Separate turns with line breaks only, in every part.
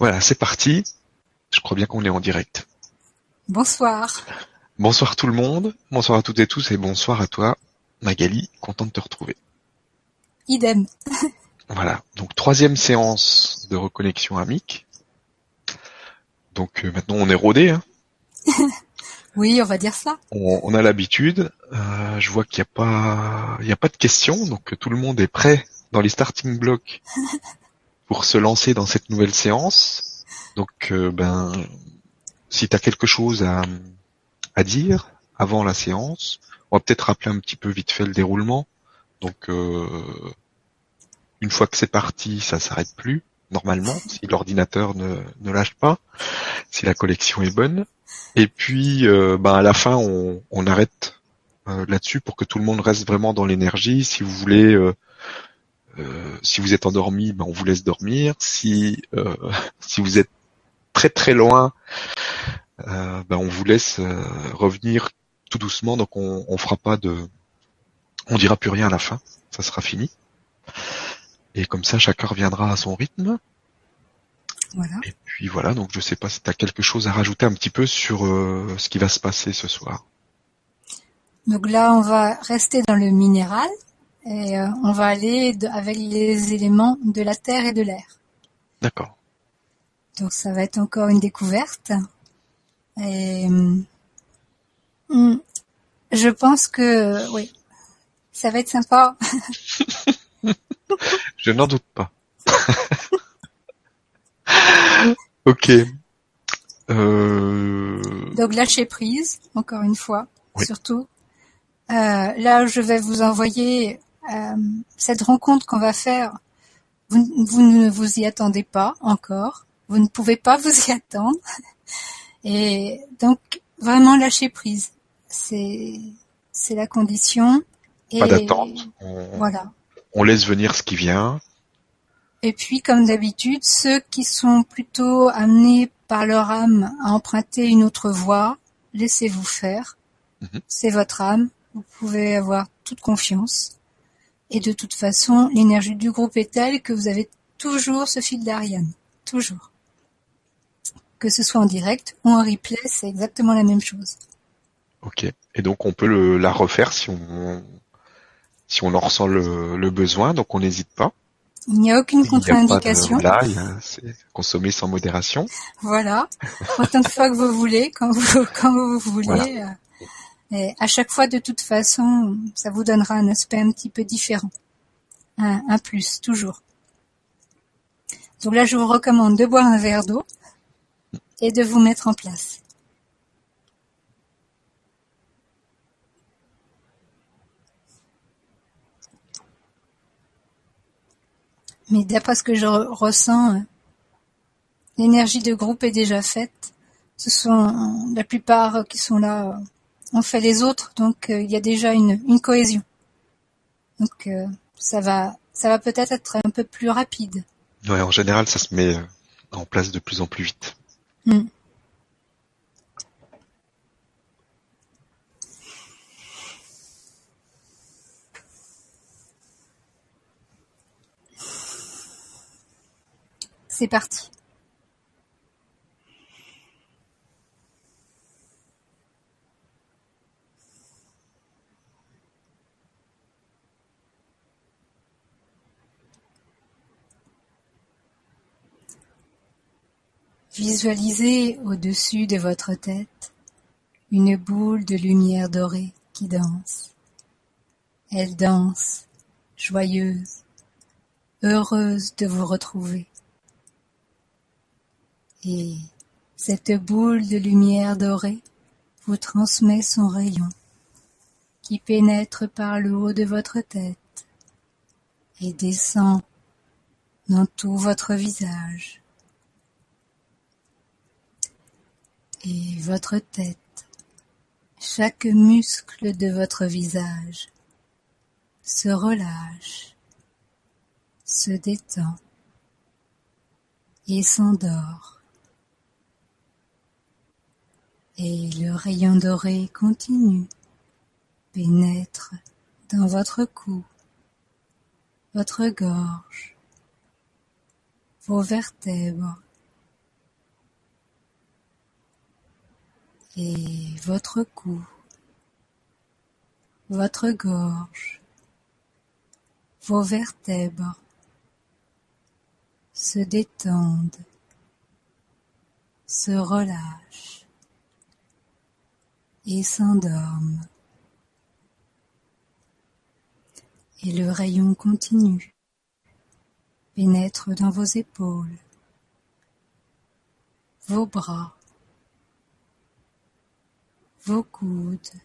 Voilà, c'est parti. Je crois bien qu'on est en direct.
Bonsoir.
Bonsoir tout le monde, bonsoir à toutes et tous et bonsoir à toi, Magali, content de te retrouver.
Idem.
Voilà, donc troisième séance de reconnexion amique. Donc euh, maintenant on est rodé, hein.
oui, on va dire ça.
On, a l'habitude. Euh, je vois qu'il n'y a pas, il y a pas de questions, donc tout le monde est prêt dans les starting blocks pour se lancer dans cette nouvelle séance. Donc, euh, ben, si tu as quelque chose à, à dire avant la séance, on va peut-être rappeler un petit peu vite fait le déroulement. Donc, euh, une fois que c'est parti, ça s'arrête plus normalement si l'ordinateur ne, ne lâche pas, si la collection est bonne. Et puis, euh, ben à la fin, on, on arrête là-dessus pour que tout le monde reste vraiment dans l'énergie. Si vous voulez euh, si vous êtes endormi, ben on vous laisse dormir. Si euh, si vous êtes très très loin, euh, ben on vous laisse revenir tout doucement. Donc on, on fera pas de, on dira plus rien à la fin. Ça sera fini. Et comme ça, chacun reviendra à son rythme.
Voilà.
Et puis voilà, donc je sais pas si tu as quelque chose à rajouter un petit peu sur ce qui va se passer ce soir.
Donc là, on va rester dans le minéral et euh, on va aller avec les éléments de la terre et de l'air.
D'accord.
Donc ça va être encore une découverte. Et hmm, je pense que oui, ça va être sympa.
je n'en doute pas. ok. Euh...
Donc lâcher prise, encore une fois, surtout. Euh, là, je vais vous envoyer euh, cette rencontre qu'on va faire, vous, ne vous y attendez pas encore, vous ne pouvez pas vous y attendre, et donc vraiment lâcher prise, c'est c'est la condition.
Pas d'attente.
voilà.
On laisse venir ce qui vient.
Et puis, comme d'habitude, ceux qui sont plutôt amenés par leur âme à emprunter une autre voie, laissez-vous faire. Mhm. C'est votre âme. Vous pouvez avoir toute confiance. Et de toute façon, l'énergie du groupe est telle que vous avez toujours ce fil d'Ariane. Toujours. Que ce soit en direct ou en replay, c'est exactement la même chose.
Ok. Et donc on peut le, la refaire si on si on en ressent le, besoin, donc on n'hésite pas.
Il n'y a aucune contre-indication.
Là, c'est consommer sans modération.
Voilà. Autant de fois que vous voulez, quand vous, quand vous voulez. Euh, et à chaque fois, de toute façon, ça vous donnera un aspect un petit peu différent. Un, plus, toujours. Donc là, je vous recommande de boire un verre d'eau et de vous mettre en place. Mais d'après ce que je ressens, l'énergie de groupe est déjà faite. Ce sont la plupart qui sont là on fait les autres, donc euh, il y a déjà une, une cohésion. Donc euh, ça va, ça va peut-être être un peu plus rapide.
Ouais, en général, ça se met euh, en place de plus en plus vite.
Hmm. C'est parti. Visualisez au-dessus de votre tête une boule de lumière dorée qui danse. Elle danse, joyeuse, heureuse de vous retrouver. Et cette boule de lumière dorée vous transmet son rayon qui pénètre par le haut de votre tête et descend dans tout votre visage. Et votre tête, chaque muscle de votre visage se relâche, se détend et s'endort. Et le rayon doré continue, pénètre dans votre cou, votre gorge, vos vertèbres, et votre cou, votre gorge, vos vertèbres se détendent, se relâchent et s'endorment. Et le rayon continue, pénètre dans vos épaules, vos bras, vos coudes,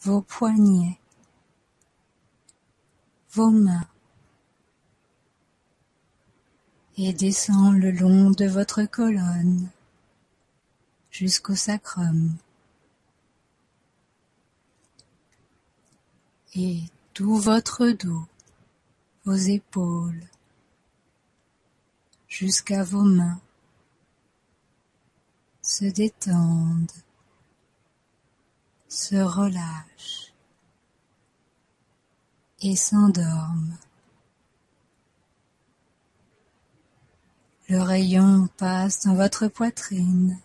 vos poignets, vos mains, et descend le long de votre colonne jusqu'au sacrum. Et tout votre dos, vos épaules, jusqu'à vos mains, se détendent, se relâchent et s'endorment. Le rayon passe dans votre poitrine,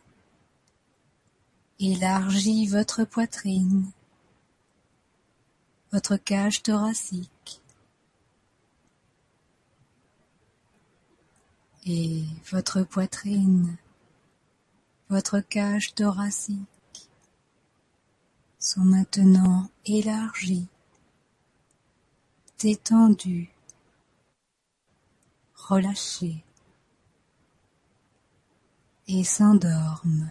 élargit votre poitrine, votre cage thoracique et votre poitrine, votre cage thoracique sont maintenant élargies, détendues, relâchées et s'endorment.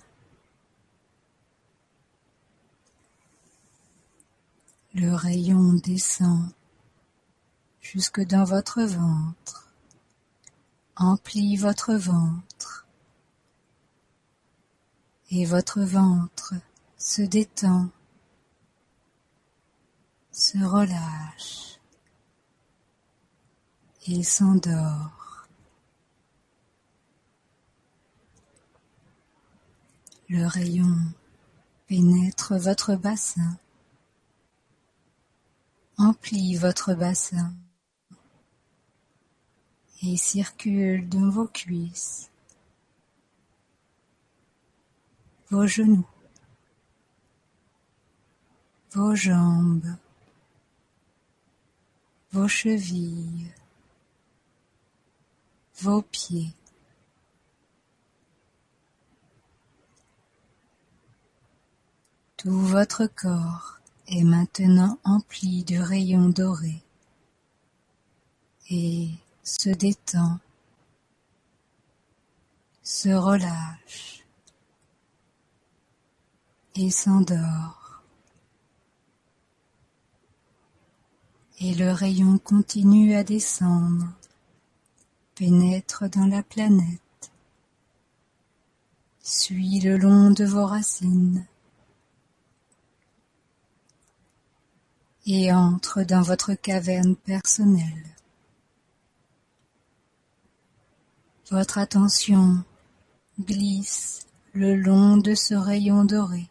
Le rayon descend jusque dans votre ventre, emplit votre ventre, et votre ventre se détend, se relâche et s'endort. Le rayon pénètre votre bassin, emplit votre bassin et circule dans vos cuisses, vos genoux, vos jambes, vos chevilles, vos pieds. Tout votre corps est maintenant empli de rayons dorés et se détend, se relâche et s'endort. Et le rayon continue à descendre, pénètre dans la planète, suit le long de vos racines, et entre dans votre caverne personnelle. Votre attention glisse le long de ce rayon doré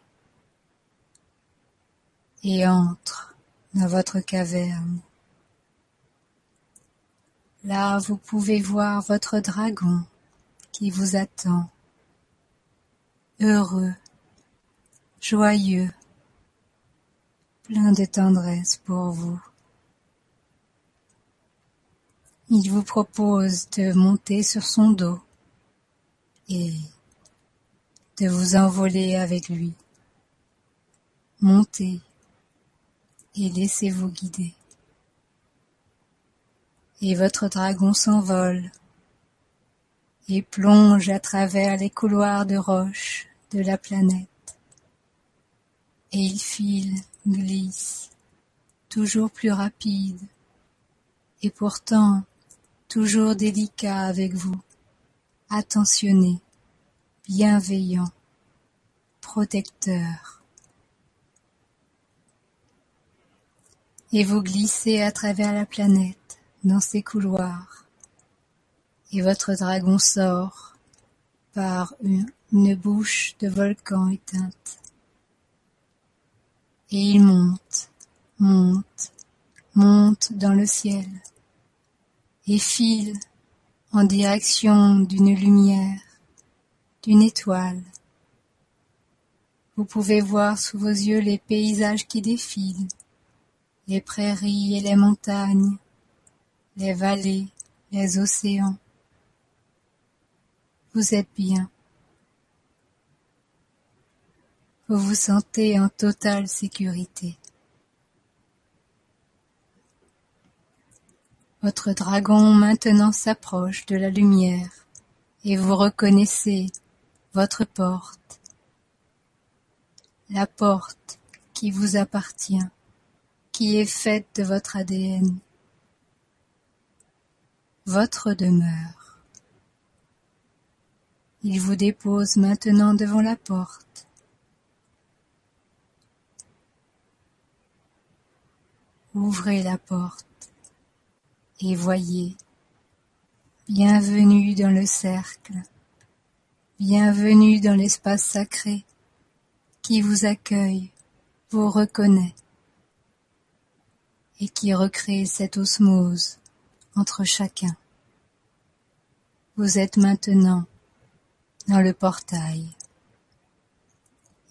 et entre dans votre caverne. Là, vous pouvez voir votre dragon qui vous attend, heureux, joyeux, plein de tendresse pour vous. Il vous propose de monter sur son dos et de vous envoler avec lui. Montez et laissez-vous guider. Et votre dragon s'envole et plonge à travers les couloirs de roches de la planète. Et il file glisse, toujours plus rapide, et pourtant toujours délicat avec vous, attentionné, bienveillant, protecteur. Et vous glissez à travers la planète, dans ces couloirs, et votre dragon sort par une, une bouche de volcan éteinte. Et il monte, monte, monte dans le ciel, et file en direction d'une lumière, d'une étoile, Vous pouvez voir sous vos yeux les paysages qui défilent, les prairies et les montagnes, les vallées, les océans. Vous êtes bien. Vous vous sentez en totale sécurité. Votre dragon maintenant s'approche de la lumière et vous reconnaissez votre porte, la porte qui vous appartient, qui est faite de votre ADN, votre demeure. Il vous dépose maintenant devant la porte. Ouvrez la porte et voyez, bienvenue dans le cercle, bienvenue dans l'espace sacré qui vous accueille, vous reconnaît et qui recrée cette osmose entre chacun. Vous êtes maintenant dans le portail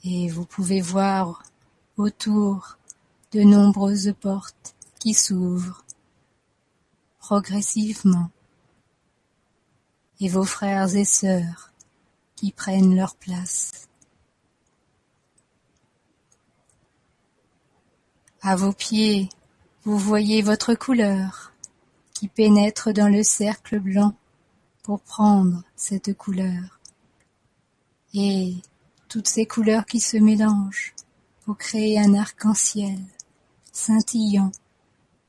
et vous pouvez voir autour de nombreuses portes qui s'ouvrent progressivement, et vos frères et sœurs qui prennent leur place. À vos pieds, vous voyez votre couleur qui pénètre dans le cercle blanc pour prendre cette couleur. Et toutes ces couleurs qui se mélangent pour créer un arc-en-ciel scintillant,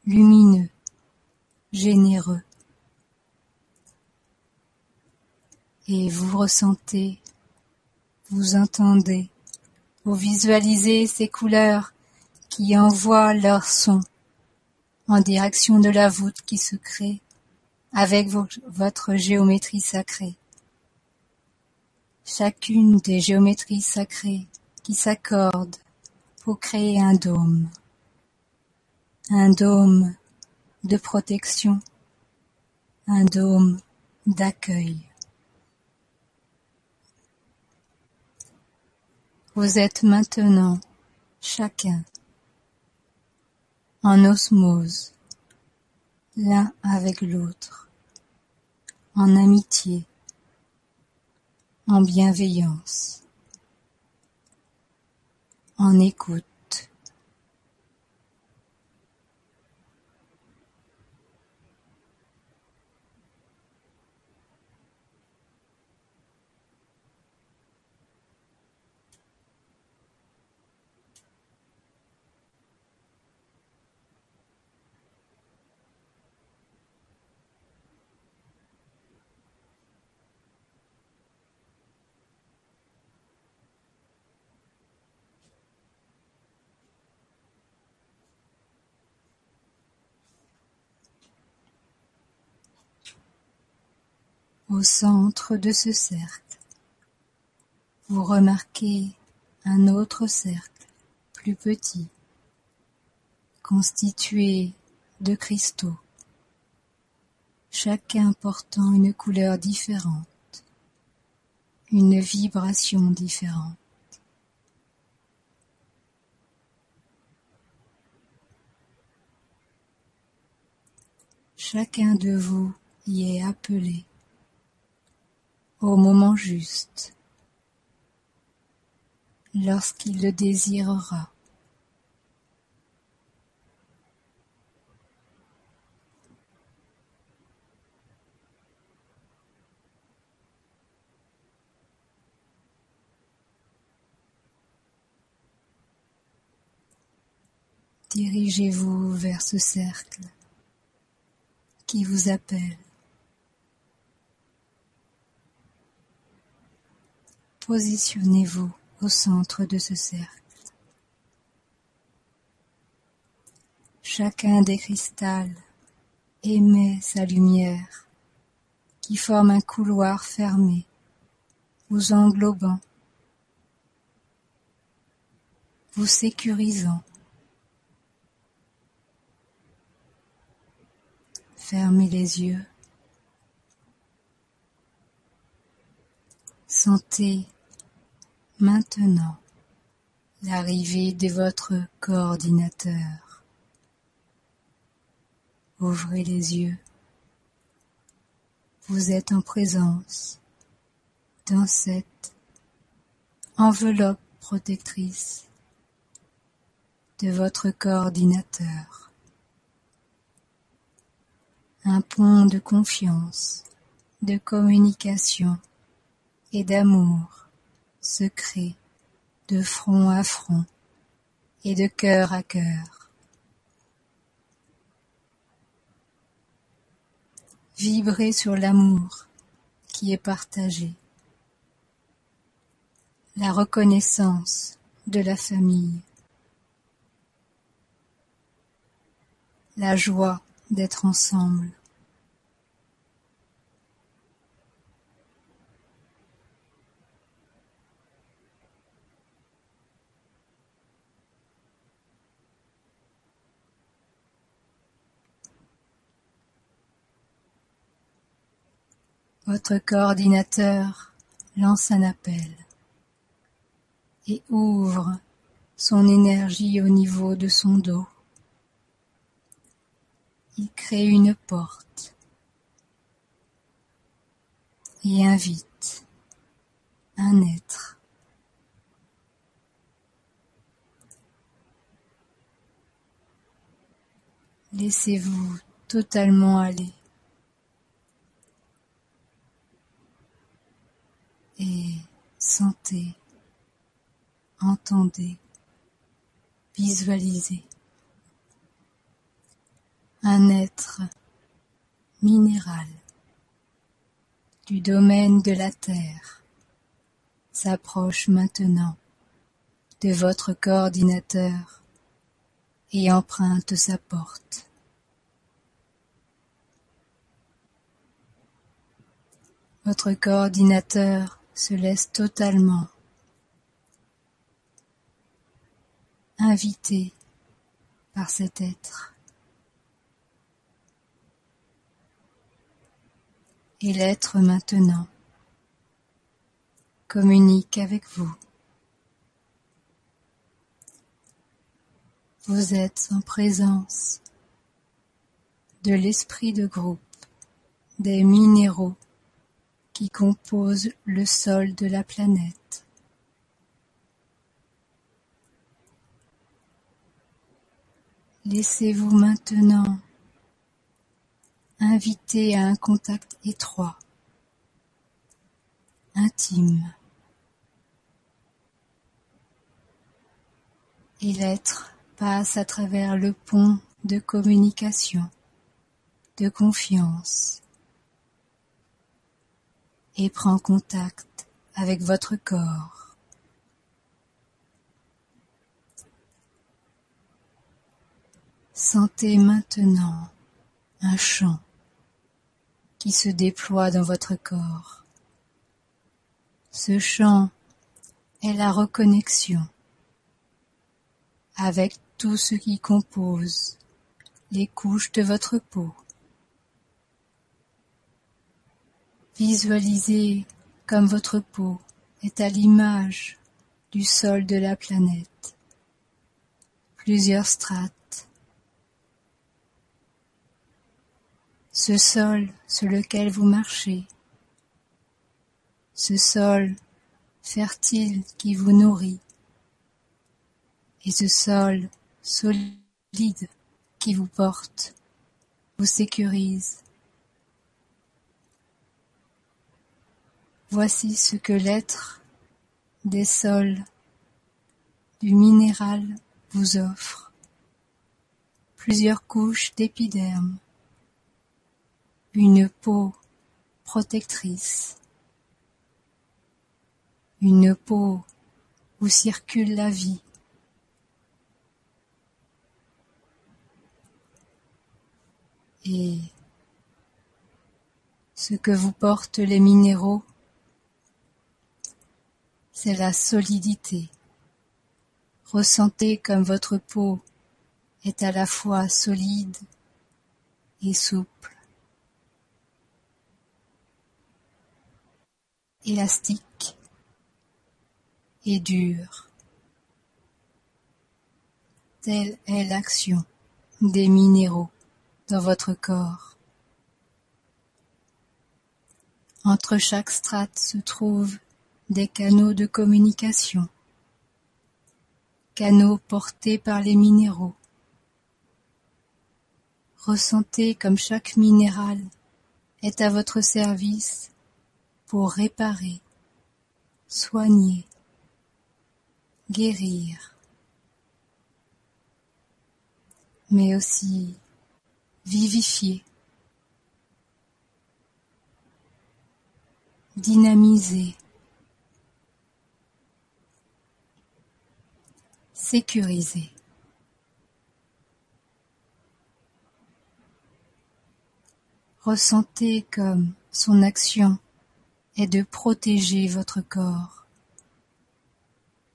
lumineux, généreux. Et vous ressentez, vous entendez, vous visualisez ces couleurs qui envoient leur son en direction de la voûte qui se crée avec votre géométrie sacrée. Chacune des géométries sacrées qui s'accordent pour créer un dôme. Un dôme de protection, un dôme d'accueil. Vous êtes maintenant chacun en osmose, l'un avec l'autre, en amitié, en bienveillance, en écoute. Au centre de ce cercle, vous remarquez un autre cercle plus petit, constitué de cristaux, chacun portant une couleur différente, une vibration différente. Chacun de vous y est appelé au moment juste, lorsqu'il le désirera. Dirigez-vous vers ce cercle qui vous appelle. Positionnez-vous au centre de ce cercle. Chacun des cristals émet sa lumière qui forme un couloir fermé, vous englobant, vous sécurisant. Fermez les yeux. Sentez maintenant l'arrivée de votre coordinateur. Ouvrez les yeux. Vous êtes en présence dans cette enveloppe protectrice de votre coordinateur. Un pont de confiance, de communication et d'amour secret de front à front et de cœur à cœur. Vibrez sur l'amour qui est partagé, la reconnaissance de la famille, la joie d'être ensemble. Votre coordinateur lance un appel et ouvre son énergie au niveau de son dos. Il crée une porte et invite un être. Laissez-vous totalement aller. Et sentez, entendez, visualisez un être minéral du domaine de la Terre s'approche maintenant de votre coordinateur et emprunte sa porte. Votre coordinateur se laisse totalement inviter par cet être. Et l'être maintenant communique avec vous. Vous êtes en présence de l'esprit de groupe, des minéraux qui composent le sol de la planète. Laissez-vous maintenant inviter à un contact étroit, intime. Et l'être passe à travers le pont de communication, de confiance, et prend contact avec votre corps. Sentez maintenant un chant qui se déploie dans votre corps. Ce chant est la reconnexion avec tout ce qui compose les couches de votre peau. Visualisez comme votre peau est à l'image du sol de la planète. Plusieurs strates. Ce sol sur lequel vous marchez. Ce sol fertile qui vous nourrit. Et ce sol solide qui vous porte, vous sécurise, Voici ce que l'être des sols du minéral vous offre. Plusieurs couches d'épiderme, une peau protectrice, une peau où circule la vie. Et ce que vous portent les minéraux c'est la solidité. Ressentez comme votre peau est à la fois solide et souple, élastique et dure. Telle est l'action des minéraux dans votre corps. Entre chaque strate se trouvent des canaux de communication, canaux portés par les minéraux. Ressentez comme chaque minéral est à votre service pour réparer, soigner, guérir, mais aussi vivifier, dynamiser, sécuriser. Ressentez comme son action est de protéger votre corps,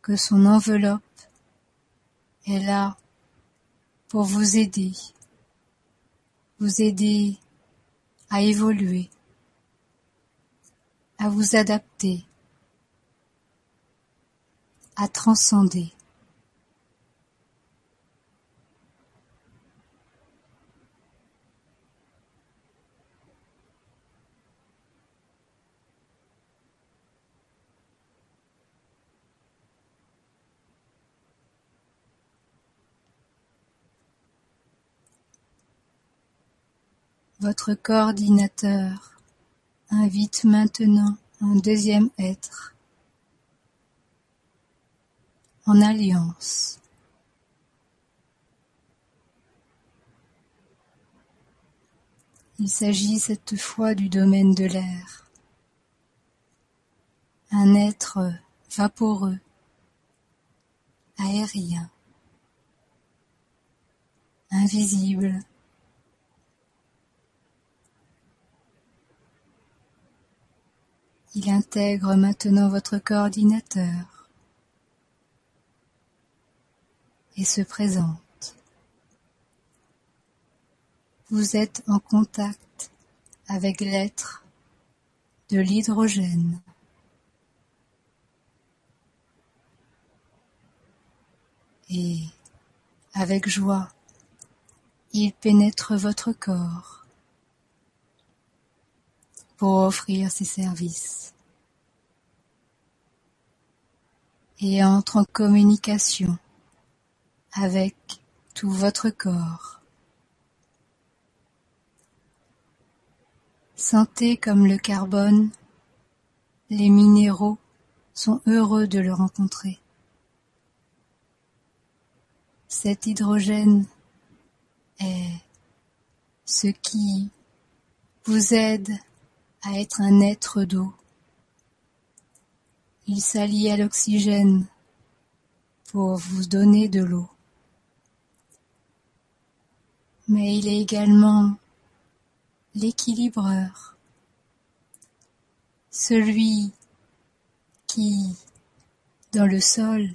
que son enveloppe est là pour vous aider, vous aider à évoluer, à vous adapter, à transcender. Votre coordinateur invite maintenant un deuxième être en alliance. Il s'agit cette fois du domaine de l'air. Un être vaporeux, aérien, invisible, Il intègre maintenant votre coordinateur et se présente. Vous êtes en contact avec l'être de l'hydrogène. Et avec joie, il pénètre votre corps pour offrir ses services et entre en communication avec tout votre corps. Sentez comme le carbone, les minéraux sont heureux de le rencontrer. Cet hydrogène est ce qui vous aide à être un être d'eau. Il s'allie à l'oxygène pour vous donner de l'eau. Mais il est également l'équilibreur, celui qui, dans le sol,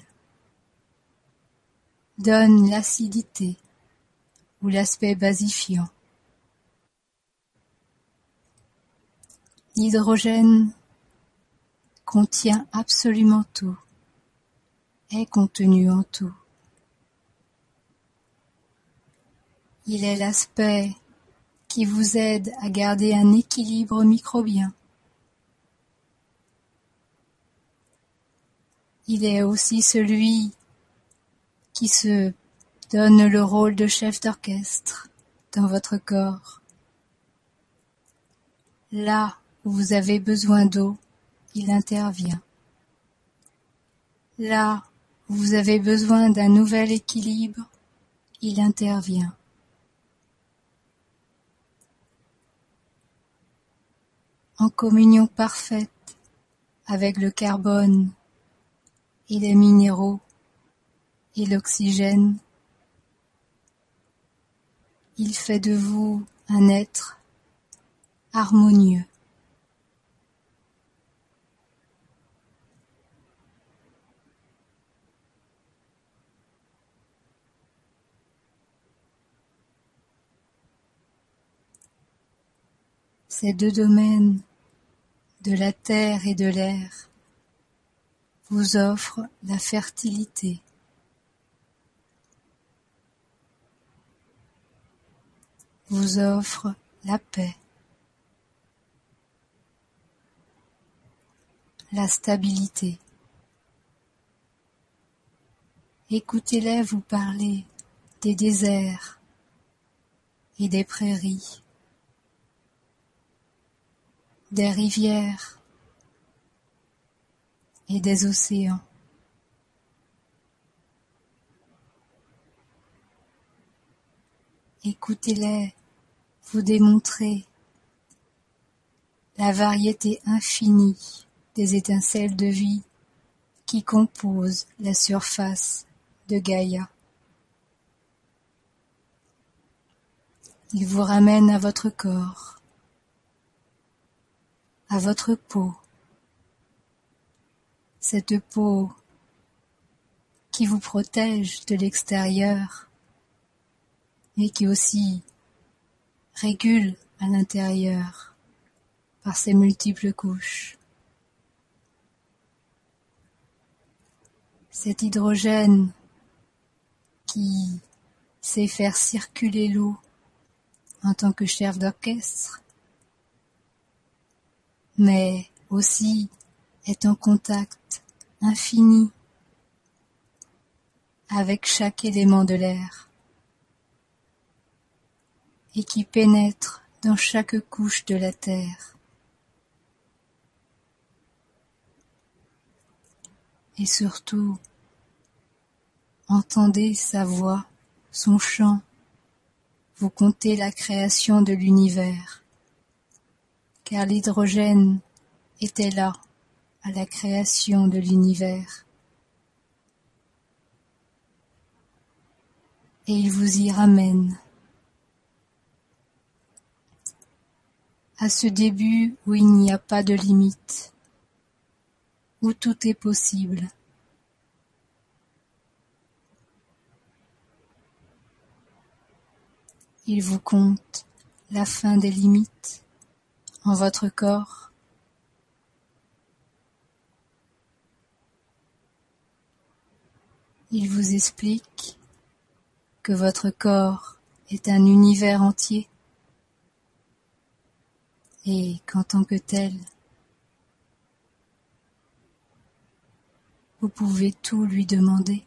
donne l'acidité ou l'aspect basifiant. L'hydrogène contient absolument tout, est contenu en tout. Il est l'aspect qui vous aide à garder un équilibre microbien. Il est aussi celui qui se donne le rôle de chef d'orchestre dans votre corps. Là vous avez besoin d'eau, il intervient. Là où vous avez besoin d'un nouvel équilibre, il intervient. En communion parfaite avec le carbone et les minéraux et l'oxygène, il fait de vous un être harmonieux. ces deux domaines de la terre et de l'air vous offrent la fertilité. vous offre la paix, la stabilité. Écoutez-les vous parler des déserts et des prairies des rivières et des océans. Écoutez-les vous démontrer la variété infinie des étincelles de vie qui composent la surface de Gaïa. Il vous ramène à votre corps, à votre peau, cette peau qui vous protège de l'extérieur et qui aussi régule à l'intérieur par ses multiples couches. Cet hydrogène qui sait faire circuler l'eau en tant que chef d'orchestre, mais aussi est en contact infini avec chaque élément de l'air et qui pénètre dans chaque couche de la terre. Et surtout, entendez sa voix, son chant, vous comptez la création de l'univers, car l'hydrogène était là à la création de l'univers. Et il vous y ramène. à ce début où il n'y a pas de limite, où tout est possible. Il vous compte la fin des limites en votre corps. Il vous explique que votre corps est un univers entier et qu'en tant que tel, vous pouvez tout lui demander.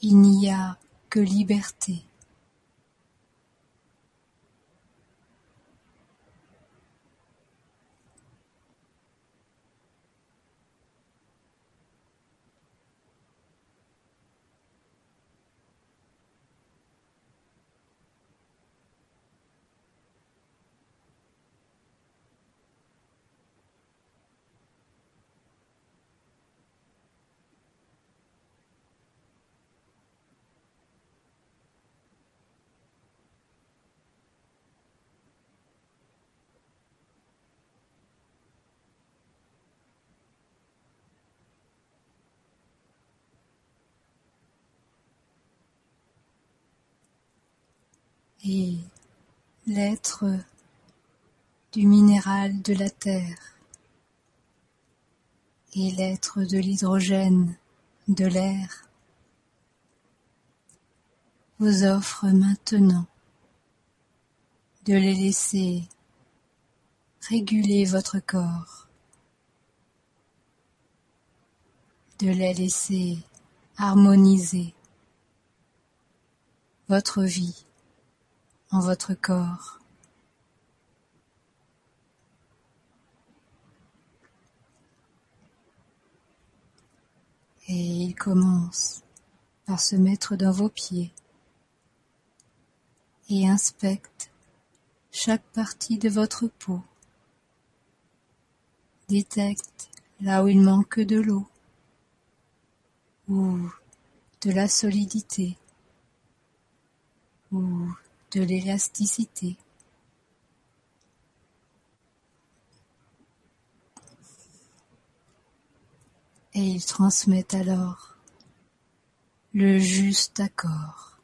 Il n'y a que liberté. Et l'être du minéral de la terre et l'être de l'hydrogène de l'air vous offre maintenant de les laisser réguler votre corps, de les laisser harmoniser votre vie en votre corps. Et il commence par se mettre dans vos pieds et inspecte chaque partie de votre peau. Détecte là où il manque de l'eau ou de la solidité ou de l'élasticité. Et il transmet alors le juste accord.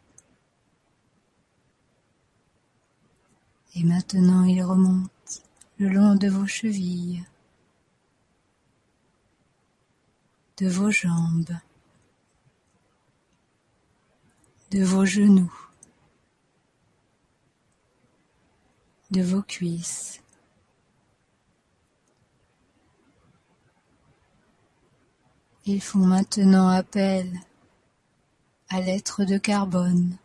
Et maintenant il remonte le long de vos chevilles, de vos jambes, de vos genoux, de vos cuisses. Ils font maintenant appel à l'être de carbone,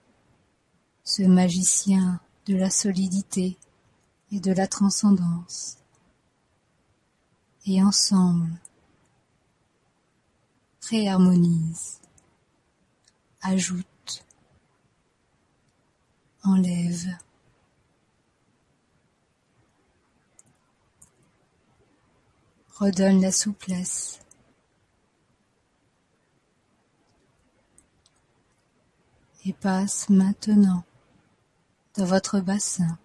ce magicien de la solidité et de la transcendance. Et ensemble, réharmonise, ajoute, enlève. Redonne la souplesse. Et passe maintenant dans votre bassin.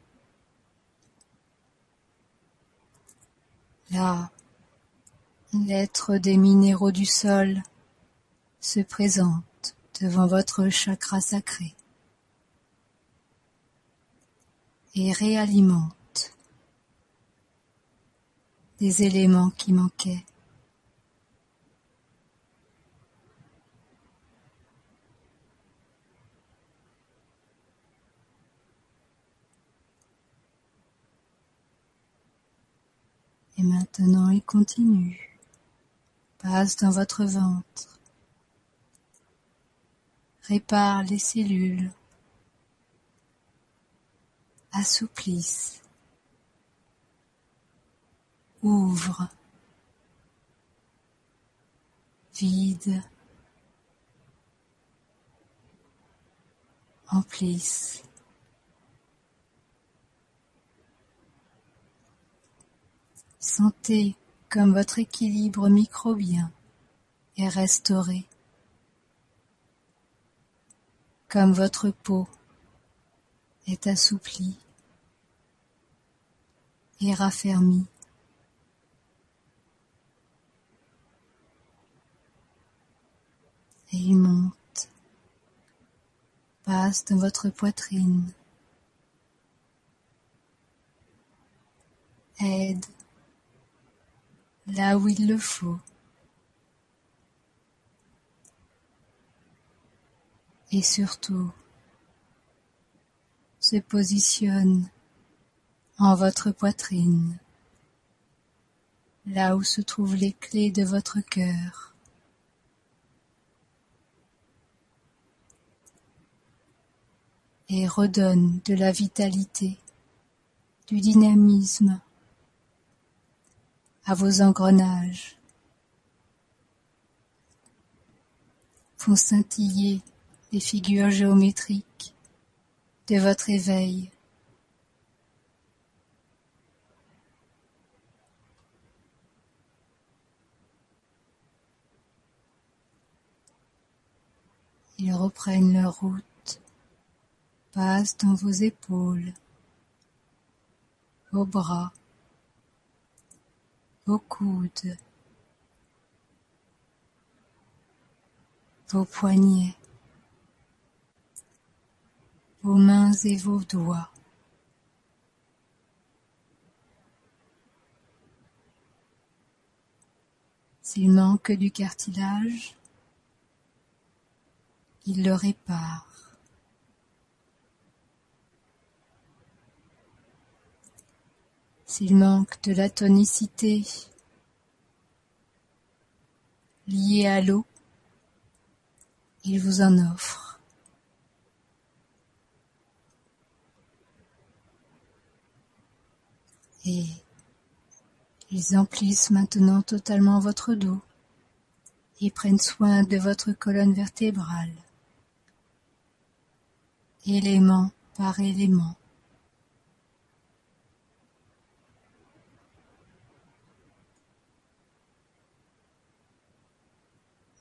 Là, l'être des minéraux du sol se présente devant votre chakra sacré et réalimente des éléments qui manquaient. Et maintenant il continue, passe dans votre ventre, répare les cellules, assouplisse, ouvre, vide, emplisse. Sentez comme votre équilibre microbien est restauré comme votre peau est assouplie et raffermie. Il monte, passe dans votre poitrine, aide là où il le faut. et surtout se positionne en votre poitrine, là où se trouvent les clés de votre cœur. Et redonne de la vitalité, du dynamisme à vos engrenages. Font scintiller les figures géométriques de votre éveil. Ils reprennent leur route, passent dans vos épaules, vos bras, vos coudes, vos poignets, vos mains et vos doigts. S'il manque du cartilage, il le répare. S'il manque de la tonicité liée à l'eau, il vous en offre. et ils emplissent maintenant totalement votre dos et prennent soin de votre colonne vertébrale, élément par élément.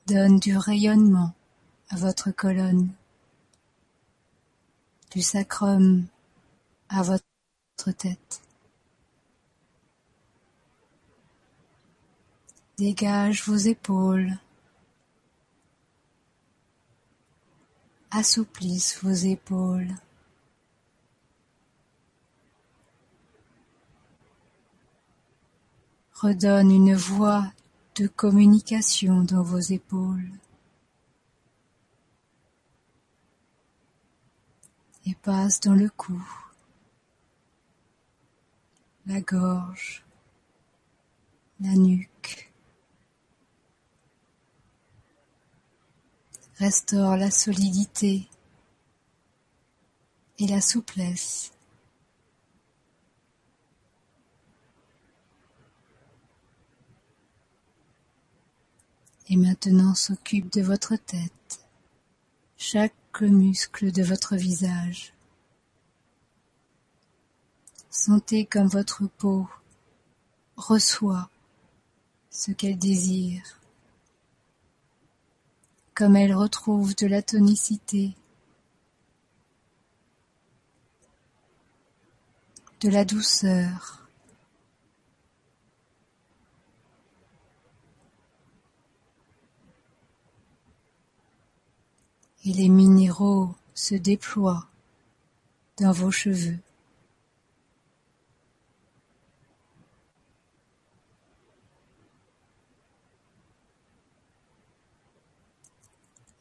Donne du rayonnement à votre colonne, du sacrum à votre tête. Dégage vos épaules. Assouplisse vos épaules. Redonne une voix de communication dans vos épaules. et passe dans le cou, la gorge, la nuque. Restaure la solidité et la souplesse. Et maintenant s'occupe de votre tête, chaque muscle de votre visage. Sentez comme votre peau reçoit ce qu'elle désire, comme elle retrouve de la tonicité, de la douceur. Et les minéraux se déploient dans vos cheveux.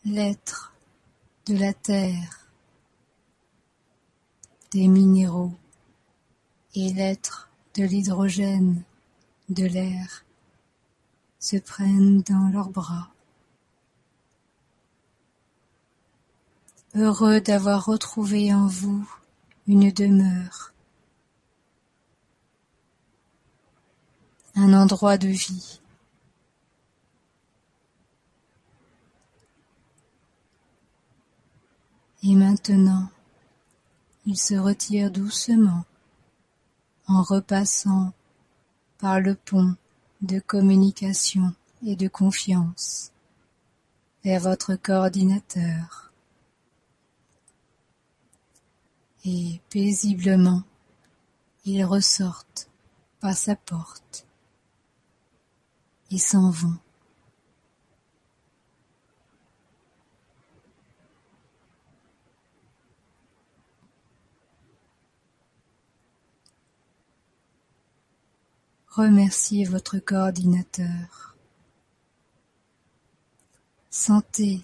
L'être de la terre, des minéraux et l'être de l'hydrogène, de l'air, se prennent dans leurs bras. Heureux d'avoir retrouvé en vous une demeure, un endroit de vie. Et maintenant, il se retire doucement en repassant par le pont de communication et de confiance vers votre coordinateur. Et paisiblement, ils ressortent par sa porte et s'en vont. Remerciez votre coordinateur. Sentez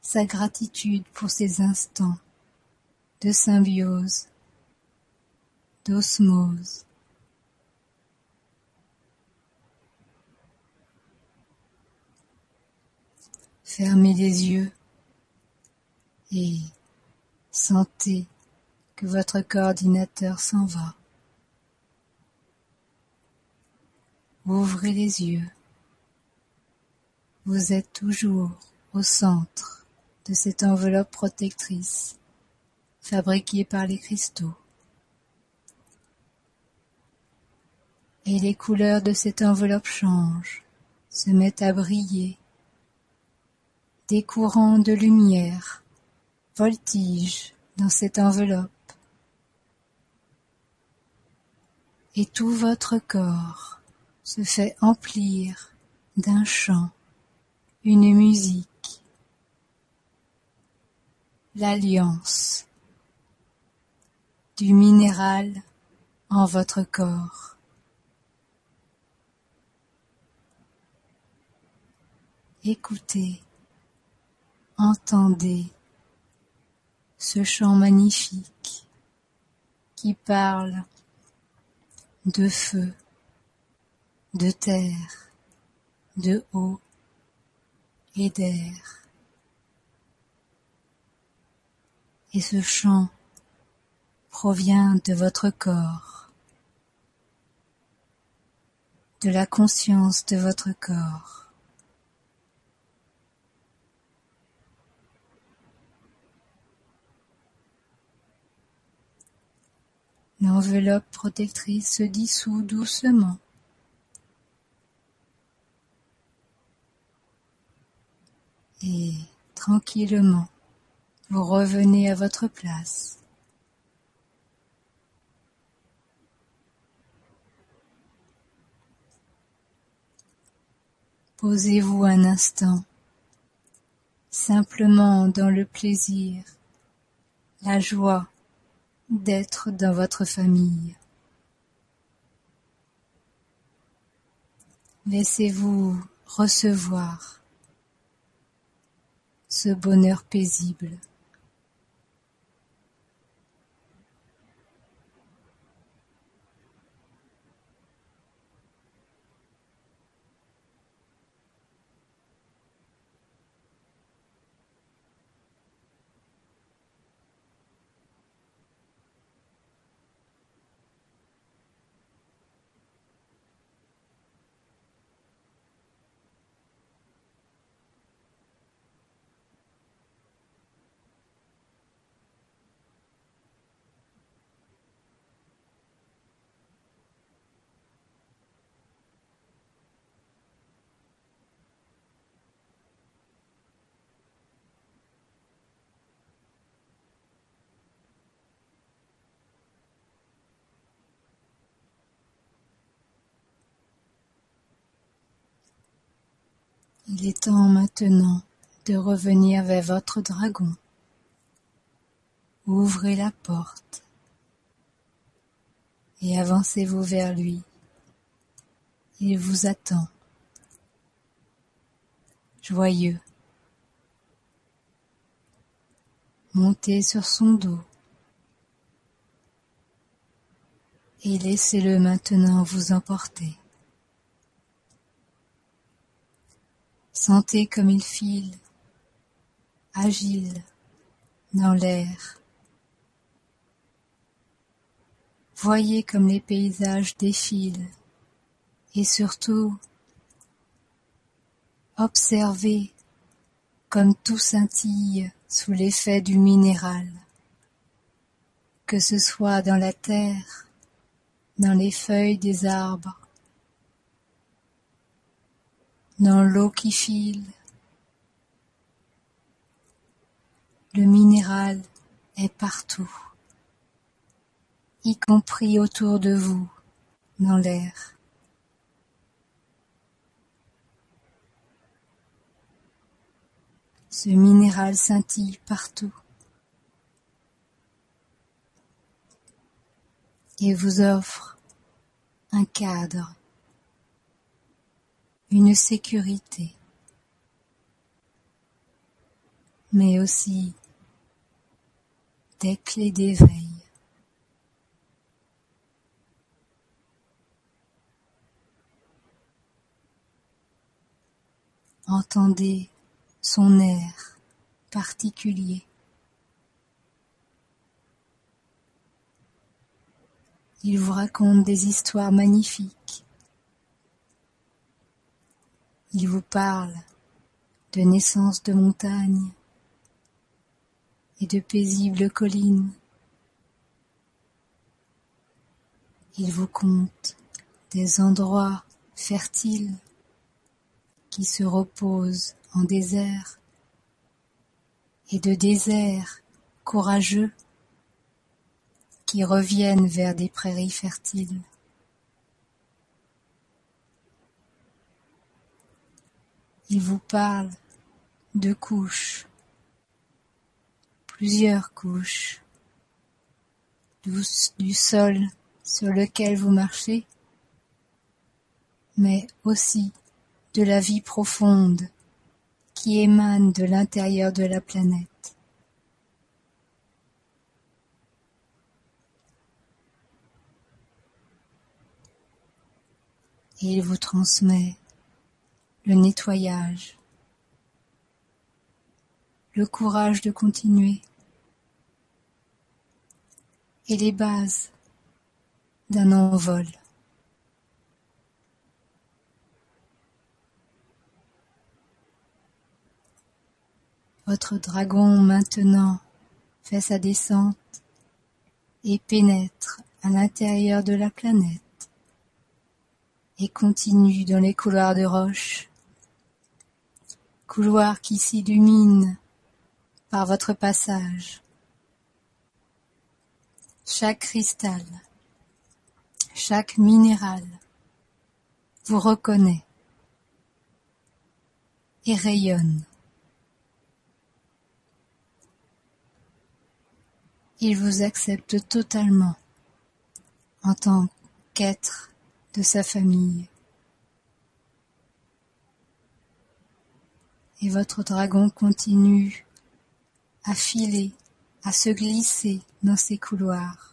sa gratitude pour ces instants de symbiose, d'osmose. Fermez les yeux et sentez que votre coordinateur s'en va. Ouvrez les yeux. Vous êtes toujours au centre de cette enveloppe protectrice fabriquée par les cristaux. Et les couleurs de cette enveloppe changent, se mettent à briller. Des courants de lumière voltigent dans cette enveloppe. Et tout votre corps se fait emplir d'un chant, une musique, l'alliance du minéral en votre corps. Écoutez, entendez ce chant magnifique qui parle de feu, de terre, de eau et d'air. Et ce chant provient de votre corps, de la conscience de votre corps. L'enveloppe protectrice se dissout doucement. et tranquillement vous revenez à votre place. Posez-vous un instant, simplement dans le plaisir, la joie d'être dans votre famille. Laissez-vous recevoir ce bonheur paisible. Il est temps maintenant de revenir vers votre dragon. Ouvrez la porte et avancez-vous vers lui. Il vous attend, joyeux. Montez sur son dos et laissez-le maintenant vous emporter. Sentez comme il file, agile, dans l'air. Voyez comme les paysages défilent et surtout observez comme tout scintille sous l'effet du minéral, que ce soit dans la terre, dans les feuilles des arbres, dans l'eau qui file. Le minéral est partout, y compris autour de vous, dans l'air. Ce minéral scintille partout et vous offre un cadre, une sécurité, mais aussi des clés d'éveil. Entendez son air particulier. Il vous raconte des histoires magnifiques. Il vous parle de naissances de montagnes et de paisibles collines. Il vous conte des endroits fertiles qui se reposent en désert et de déserts courageux qui reviennent vers des prairies fertiles. Il vous parle de couches, plusieurs couches, du, du sol sur lequel vous marchez, mais aussi de la vie profonde qui émane de l'intérieur de la planète. et il vous transmet le nettoyage, le courage de continuer et les bases d'un envol. Votre dragon maintenant fait sa descente et pénètre à l'intérieur de la planète et continue dans les couloirs de roche, couloirs qui s'illuminent par votre passage. Chaque cristal, chaque minéral vous reconnaît et rayonne. Il vous accepte totalement en tant qu'être de sa famille. Et votre dragon continue à filer, à se glisser dans ces couloirs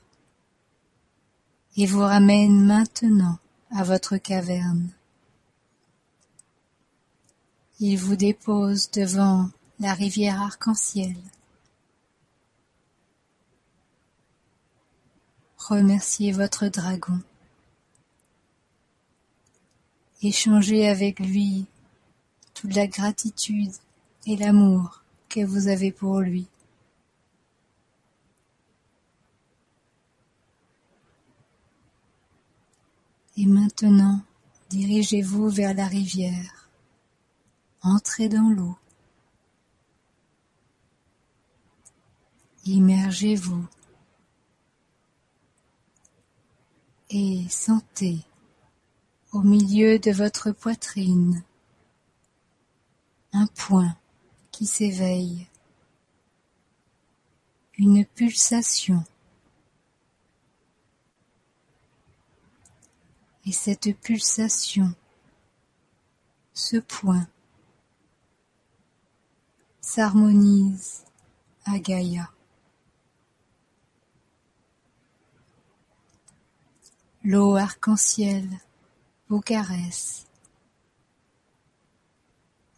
et vous ramène maintenant à votre caverne. Il vous dépose devant la rivière arc-en-ciel. Remerciez votre dragon. Échangez avec lui toute la gratitude et l'amour que vous avez pour lui. Et maintenant, dirigez-vous vers la rivière. Entrez dans l'eau. Immergez-vous et sentez au milieu de votre poitrine un point qui s'éveille, une pulsation. Et cette pulsation, ce point, s'harmonise à Gaïa. L'eau arc-en-ciel vous caresse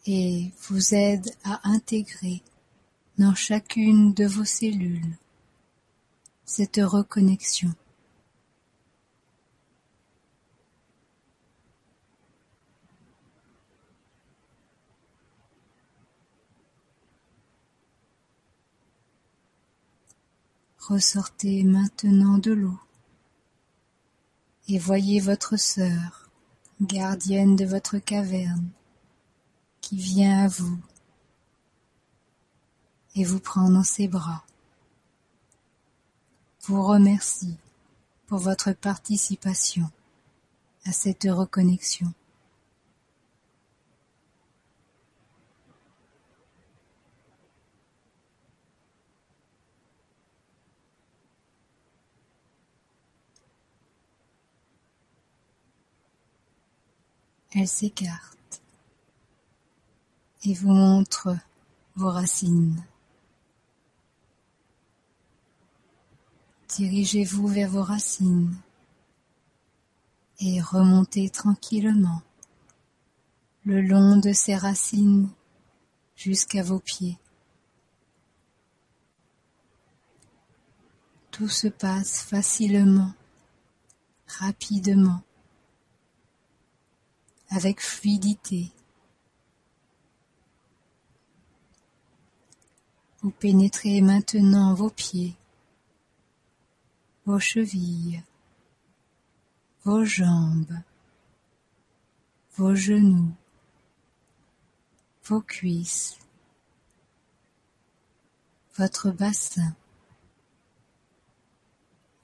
et vous aide à intégrer dans chacune de vos cellules cette reconnexion. Ressortez maintenant de l'eau et voyez votre sœur, gardienne de votre caverne, qui vient à vous et vous prend dans ses bras, vous remercie pour votre participation à cette reconnexion. Elle s'écarte et vous montre vos racines. Dirigez-vous vers vos racines et remontez tranquillement le long de ces racines jusqu'à vos pieds. Tout se passe facilement, rapidement avec fluidité. Vous pénétrez maintenant vos pieds, vos chevilles, vos jambes, vos genoux, vos cuisses, votre bassin,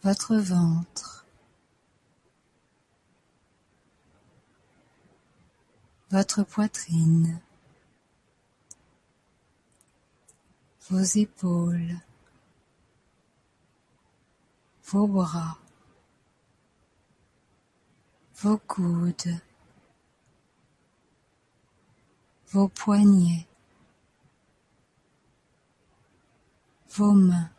votre ventre, votre poitrine, vos épaules, vos bras, vos coudes, vos poignets, vos mains,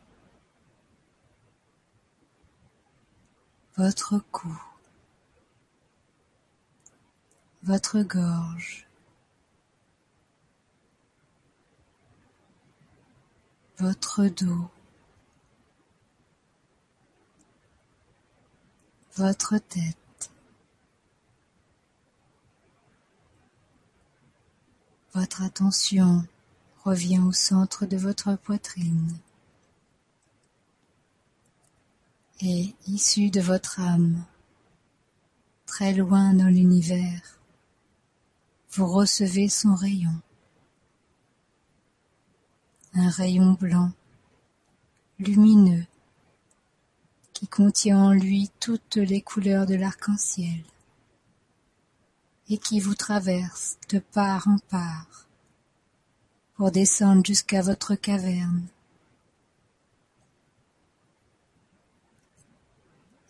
votre cou votre gorge, votre dos, votre tête, votre attention revient au centre de votre poitrine. Et issue de votre âme, très loin dans l'univers vous recevez son rayon. Un rayon blanc, lumineux, qui contient en lui toutes les couleurs de l'arc-en-ciel et qui vous traverse de part en part pour descendre jusqu'à votre caverne.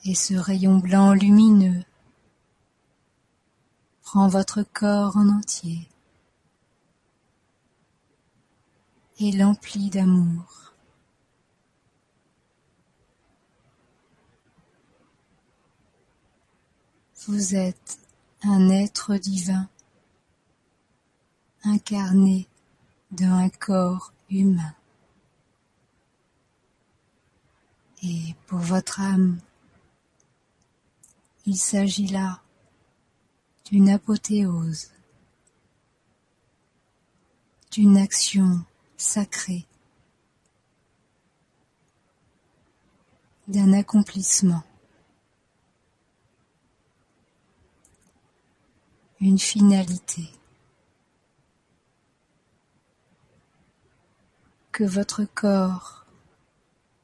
Et ce rayon blanc lumineux prend votre corps en entier et l'emplit d'amour. Vous êtes un être divin incarné dans un corps humain. Et pour votre âme, il s'agit là d'une apothéose, d'une action sacrée, d'un accomplissement, une finalité. Que votre corps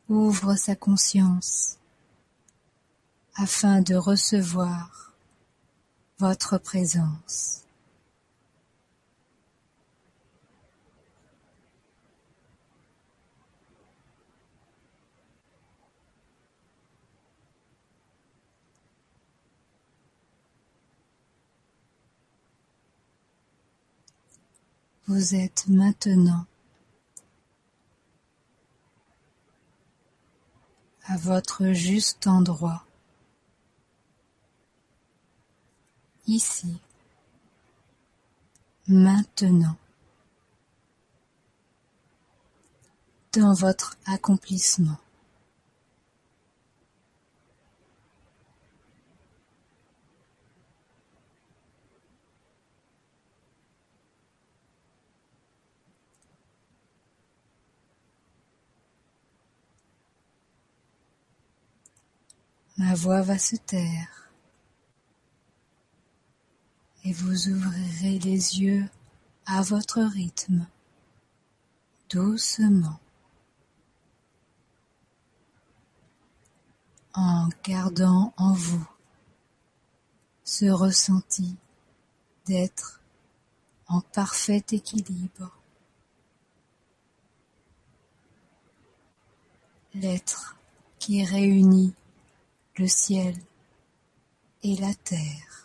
ouvre sa conscience afin de recevoir votre présence. Vous êtes maintenant à votre juste endroit, ici, maintenant, dans votre accomplissement. Ma voix va se taire et vous ouvrirez les yeux à votre rythme, doucement, en gardant en vous ce ressenti d'être en parfait équilibre. L'être qui réunit le ciel et la terre.